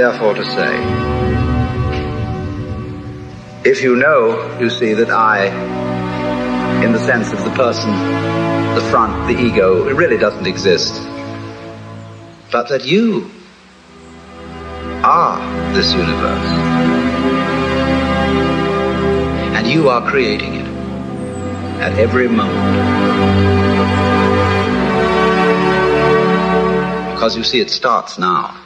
therefore to say, if you know, you see, that I, in the sense of the person, the front, the ego, it really doesn't exist, but that you are this universe, and you are creating it at every moment. Because you see, it starts now.